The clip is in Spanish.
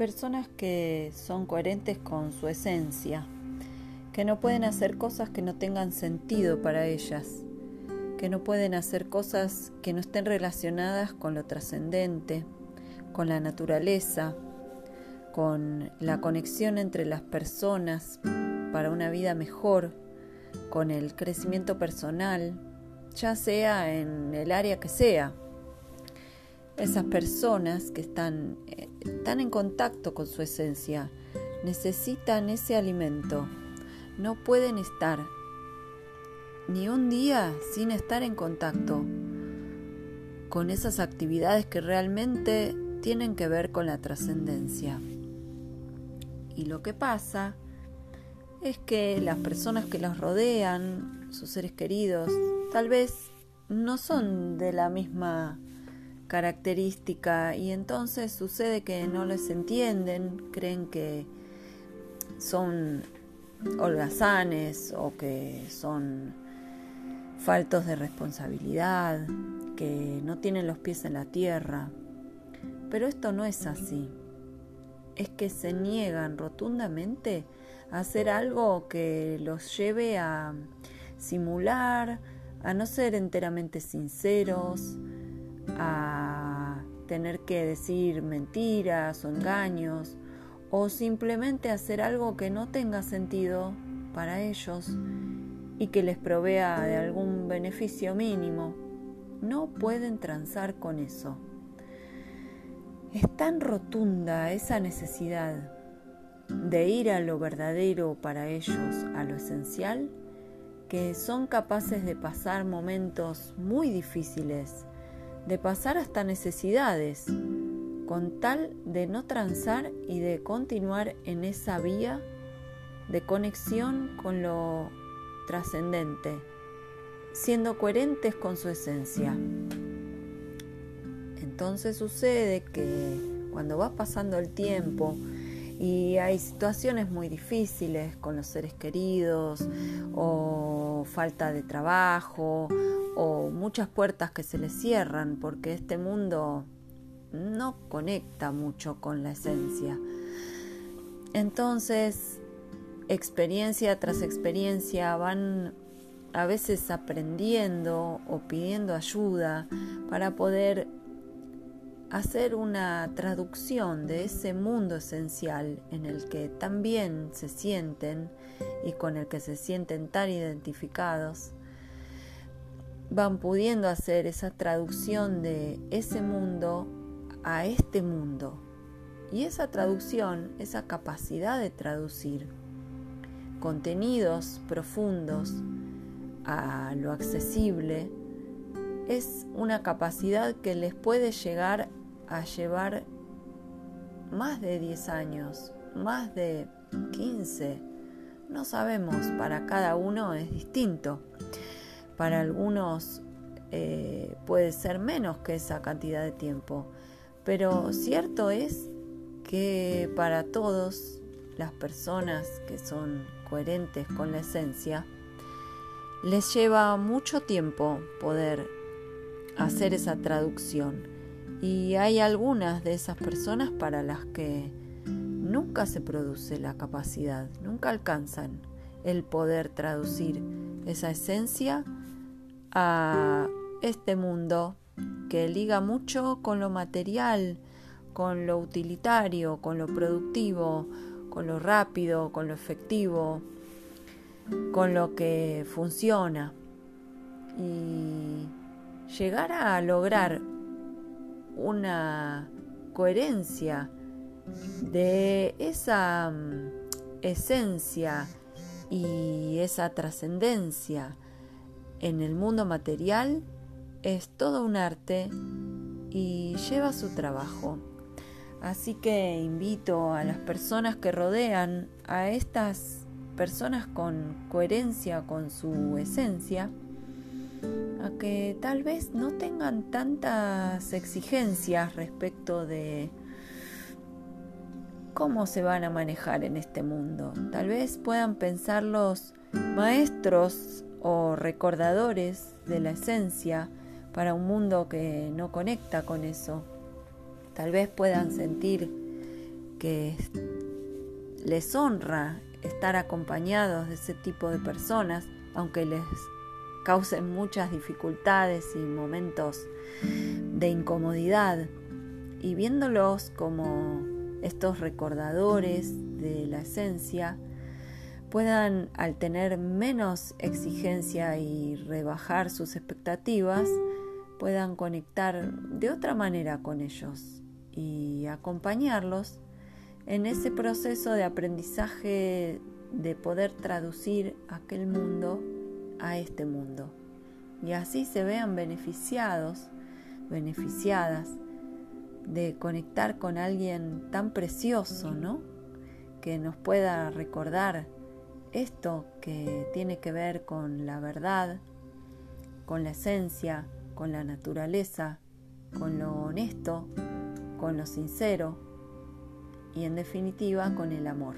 personas que son coherentes con su esencia, que no pueden hacer cosas que no tengan sentido para ellas, que no pueden hacer cosas que no estén relacionadas con lo trascendente, con la naturaleza, con la conexión entre las personas para una vida mejor, con el crecimiento personal, ya sea en el área que sea. Esas personas que están, están en contacto con su esencia necesitan ese alimento. No pueden estar ni un día sin estar en contacto con esas actividades que realmente tienen que ver con la trascendencia. Y lo que pasa es que las personas que los rodean, sus seres queridos, tal vez no son de la misma característica y entonces sucede que no les entienden, creen que son holgazanes o que son faltos de responsabilidad, que no tienen los pies en la tierra. Pero esto no es así. Es que se niegan rotundamente a hacer algo que los lleve a simular, a no ser enteramente sinceros, a tener que decir mentiras o engaños, o simplemente hacer algo que no tenga sentido para ellos y que les provea de algún beneficio mínimo. No pueden transar con eso. Es tan rotunda esa necesidad de ir a lo verdadero para ellos, a lo esencial, que son capaces de pasar momentos muy difíciles, de pasar hasta necesidades, con tal de no transar y de continuar en esa vía de conexión con lo trascendente, siendo coherentes con su esencia. Entonces sucede que cuando va pasando el tiempo, y hay situaciones muy difíciles con los seres queridos o falta de trabajo o muchas puertas que se les cierran porque este mundo no conecta mucho con la esencia. Entonces, experiencia tras experiencia van a veces aprendiendo o pidiendo ayuda para poder hacer una traducción de ese mundo esencial en el que también se sienten y con el que se sienten tan identificados, van pudiendo hacer esa traducción de ese mundo a este mundo. Y esa traducción, esa capacidad de traducir contenidos profundos a lo accesible, es una capacidad que les puede llegar a llevar más de 10 años, más de 15. No sabemos, para cada uno es distinto. Para algunos eh, puede ser menos que esa cantidad de tiempo. Pero cierto es que para todos las personas que son coherentes con la esencia, les lleva mucho tiempo poder hacer esa traducción y hay algunas de esas personas para las que nunca se produce la capacidad, nunca alcanzan el poder traducir esa esencia a este mundo que liga mucho con lo material, con lo utilitario, con lo productivo, con lo rápido, con lo efectivo, con lo que funciona. Y llegar a lograr una coherencia de esa mm, esencia y esa trascendencia en el mundo material es todo un arte y lleva su trabajo. Así que invito a las personas que rodean a estas personas con coherencia con su esencia a que tal vez no tengan tantas exigencias respecto de cómo se van a manejar en este mundo. Tal vez puedan pensar los maestros o recordadores de la esencia para un mundo que no conecta con eso. Tal vez puedan sentir que les honra estar acompañados de ese tipo de personas, aunque les causen muchas dificultades y momentos de incomodidad, y viéndolos como estos recordadores de la esencia, puedan, al tener menos exigencia y rebajar sus expectativas, puedan conectar de otra manera con ellos y acompañarlos en ese proceso de aprendizaje de poder traducir aquel mundo a este mundo. Y así se vean beneficiados, beneficiadas de conectar con alguien tan precioso, ¿no? Que nos pueda recordar esto que tiene que ver con la verdad, con la esencia, con la naturaleza, con lo honesto, con lo sincero y en definitiva con el amor.